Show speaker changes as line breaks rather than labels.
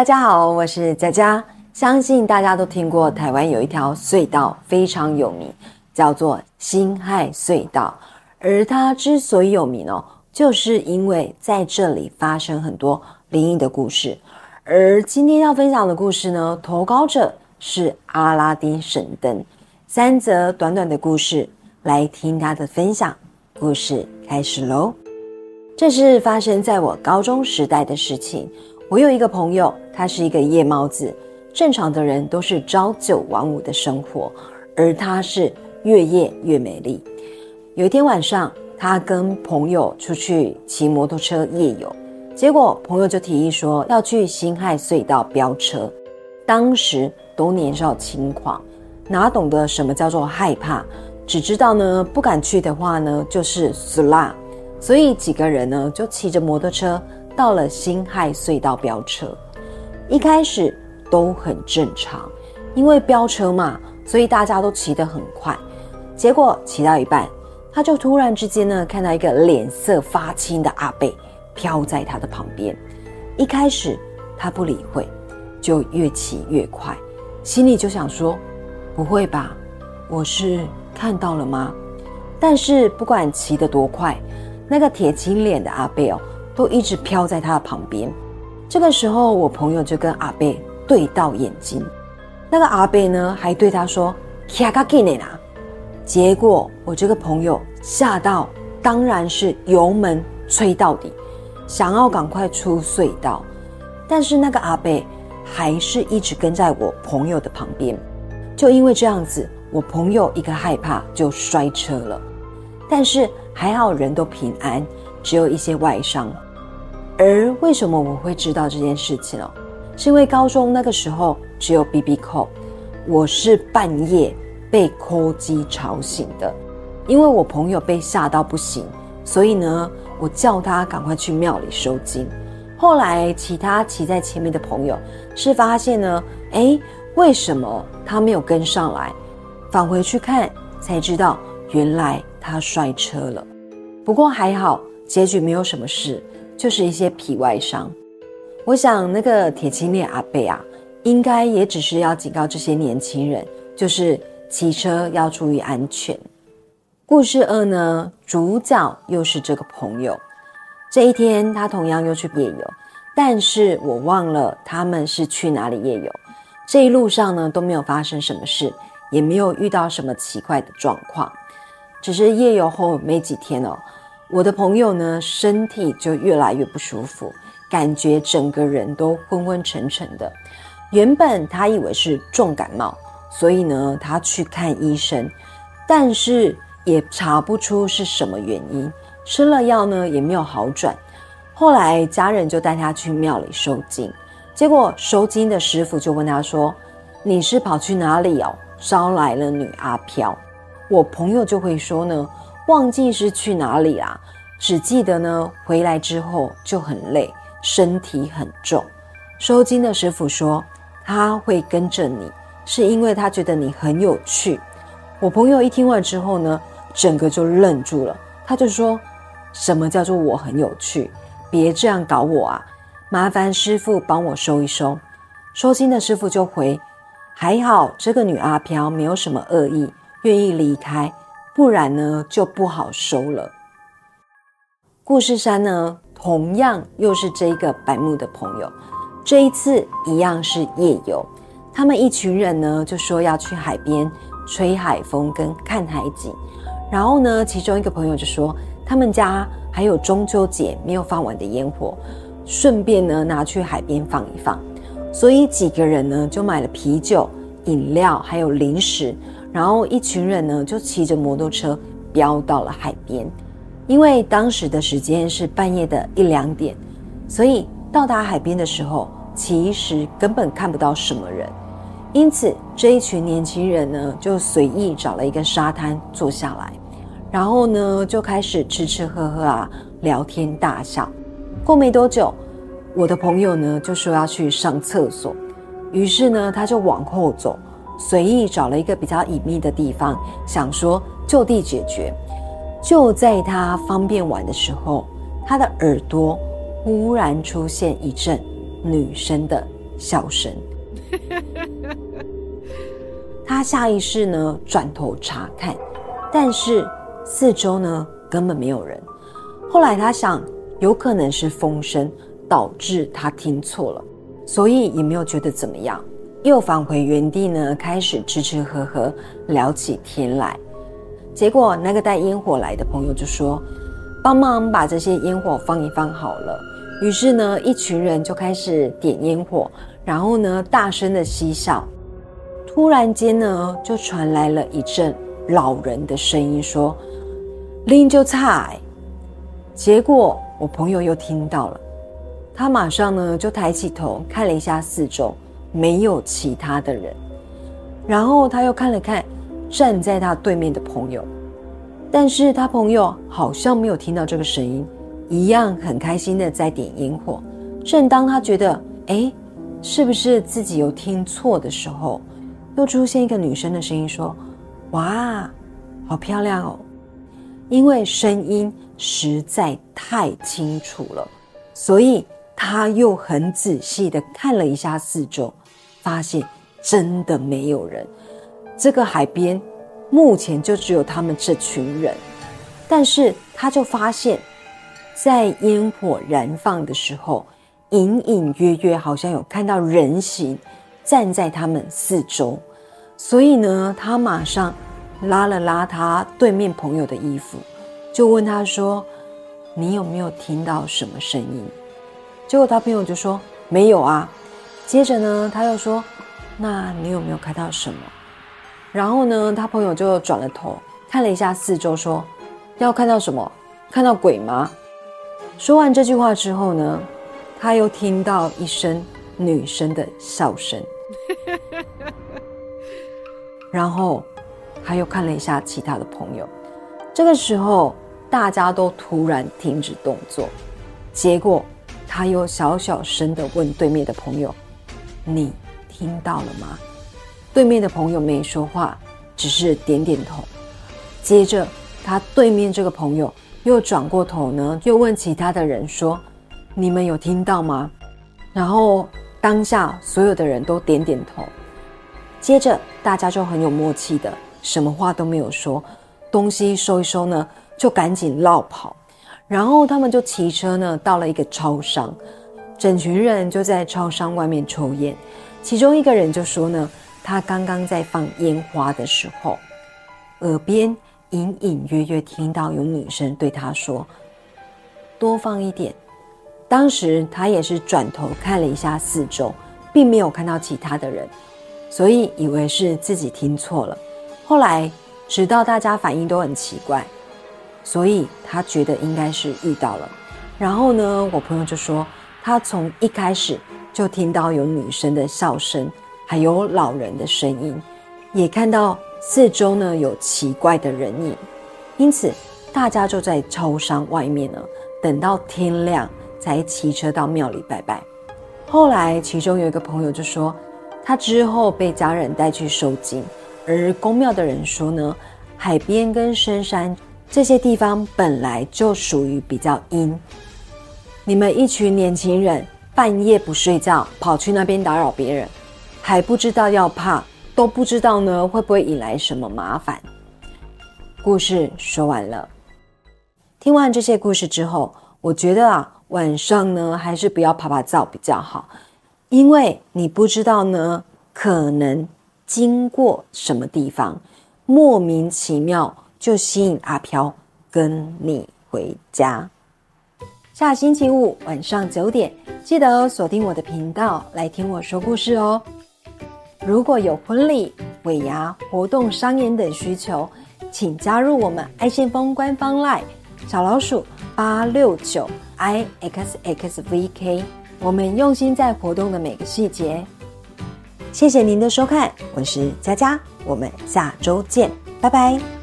大家好，我是佳佳。相信大家都听过台湾有一条隧道非常有名，叫做辛亥隧道。而它之所以有名哦，就是因为在这里发生很多灵异的故事。而今天要分享的故事呢，投稿者是阿拉丁神灯。三则短短的故事，来听他的分享。故事开始喽。这是发生在我高中时代的事情。我有一个朋友，他是一个夜猫子。正常的人都是朝九晚五的生活，而他是越夜越美丽。有一天晚上，他跟朋友出去骑摩托车夜游，结果朋友就提议说要去辛亥隧道飙车。当时都年少轻狂，哪懂得什么叫做害怕，只知道呢不敢去的话呢就是死啦。所以几个人呢就骑着摩托车。到了辛亥隧道飙车，一开始都很正常，因为飙车嘛，所以大家都骑得很快。结果骑到一半，他就突然之间呢，看到一个脸色发青的阿贝飘在他的旁边。一开始他不理会，就越骑越快，心里就想说：不会吧，我是看到了吗？但是不管骑得多快，那个铁青脸的阿贝哦。都一直飘在他的旁边。这个时候，我朋友就跟阿贝对到眼睛，那个阿贝呢还对他说：“卡卡给你啦。”结果我这个朋友吓到，当然是油门吹到底，想要赶快出隧道。但是那个阿贝还是一直跟在我朋友的旁边。就因为这样子，我朋友一个害怕就摔车了。但是还好人都平安。只有一些外伤，而为什么我会知道这件事情哦？是因为高中那个时候只有 B B 扣，我是半夜被扣机吵醒的，因为我朋友被吓到不行，所以呢，我叫他赶快去庙里收金。后来其他骑在前面的朋友是发现呢，哎，为什么他没有跟上来？返回去看才知道，原来他摔车了。不过还好。结局没有什么事，就是一些皮外伤。我想那个铁青脸阿贝啊，应该也只是要警告这些年轻人，就是骑车要注意安全。故事二呢，主角又是这个朋友。这一天他同样又去夜游，但是我忘了他们是去哪里夜游。这一路上呢都没有发生什么事，也没有遇到什么奇怪的状况，只是夜游后没几天哦。我的朋友呢，身体就越来越不舒服，感觉整个人都昏昏沉沉的。原本他以为是重感冒，所以呢，他去看医生，但是也查不出是什么原因。吃了药呢，也没有好转。后来家人就带他去庙里收经，结果收经的师傅就问他说：“你是跑去哪里哦？招来了女阿飘？”我朋友就会说呢。忘记是去哪里啦，只记得呢，回来之后就很累，身体很重。收金的师傅说他会跟着你，是因为他觉得你很有趣。我朋友一听完之后呢，整个就愣住了，他就说：“什么叫做我很有趣？别这样搞我啊！麻烦师傅帮我收一收。”收金的师傅就回：“还好，这个女阿飘没有什么恶意，愿意离开。”不然呢，就不好收了。故事三呢，同样又是这个白木的朋友，这一次一样是夜游。他们一群人呢，就说要去海边吹海风跟看海景。然后呢，其中一个朋友就说，他们家还有中秋节没有放完的烟火，顺便呢拿去海边放一放。所以几个人呢，就买了啤酒、饮料还有零食。然后一群人呢，就骑着摩托车飙到了海边，因为当时的时间是半夜的一两点，所以到达海边的时候，其实根本看不到什么人。因此这一群年轻人呢，就随意找了一个沙滩坐下来，然后呢就开始吃吃喝喝啊，聊天大笑。过没多久，我的朋友呢就说要去上厕所，于是呢他就往后走。随意找了一个比较隐秘的地方，想说就地解决。就在他方便完的时候，他的耳朵忽然出现一阵女生的笑声。他下意识呢转头查看，但是四周呢根本没有人。后来他想，有可能是风声导致他听错了，所以也没有觉得怎么样，又返回原地呢，开始吃吃喝喝，聊起天来。结果那个带烟火来的朋友就说：“帮忙把这些烟火放一放好了。”于是呢，一群人就开始点烟火，然后呢，大声的嬉笑。突然间呢，就传来了一阵老人的声音说：“拎就菜。”结果我朋友又听到了，他马上呢就抬起头看了一下四周，没有其他的人。然后他又看了看站在他对面的朋友，但是他朋友好像没有听到这个声音，一样很开心的在点烟火。正当他觉得哎，是不是自己有听错的时候，又出现一个女生的声音说：“哇，好漂亮哦！”因为声音。实在太清楚了，所以他又很仔细的看了一下四周，发现真的没有人。这个海边目前就只有他们这群人，但是他就发现，在烟火燃放的时候，隐隐约约好像有看到人形站在他们四周，所以呢，他马上拉了拉他对面朋友的衣服。就问他说：“你有没有听到什么声音？”结果他朋友就说：“没有啊。”接着呢，他又说：“那你有没有看到什么？”然后呢，他朋友就转了头看了一下四周，说：“要看到什么？看到鬼吗？”说完这句话之后呢，他又听到一声女生的笑声，然后他又看了一下其他的朋友。这个时候，大家都突然停止动作，结果他又小小声的问对面的朋友：“你听到了吗？”对面的朋友没说话，只是点点头。接着，他对面这个朋友又转过头呢，又问其他的人说：“你们有听到吗？”然后当下所有的人都点点头。接着，大家就很有默契的，什么话都没有说。东西收一收呢，就赶紧绕跑，然后他们就骑车呢，到了一个超商，整群人就在超商外面抽烟。其中一个人就说呢，他刚刚在放烟花的时候，耳边隐隐约约听到有女生对他说：“多放一点。”当时他也是转头看了一下四周，并没有看到其他的人，所以以为是自己听错了。后来。直到大家反应都很奇怪，所以他觉得应该是遇到了。然后呢，我朋友就说，他从一开始就听到有女生的笑声，还有老人的声音，也看到四周呢有奇怪的人影。因此，大家就在超商外面呢，等到天亮才骑车到庙里拜拜。后来，其中有一个朋友就说，他之后被家人带去收金。而公庙的人说呢，海边跟深山这些地方本来就属于比较阴。你们一群年轻人半夜不睡觉，跑去那边打扰别人，还不知道要怕，都不知道呢会不会引来什么麻烦。故事说完了，听完这些故事之后，我觉得啊，晚上呢还是不要爬爬灶比较好，因为你不知道呢，可能。经过什么地方，莫名其妙就吸引阿飘跟你回家。下星期五晚上九点，记得锁定我的频道来听我说故事哦。如果有婚礼、尾牙、活动、商演等需求，请加入我们爱先锋官方 LINE 小老鼠八六九 i x x v k，我们用心在活动的每个细节。谢谢您的收看，我是佳佳，我们下周见，拜拜。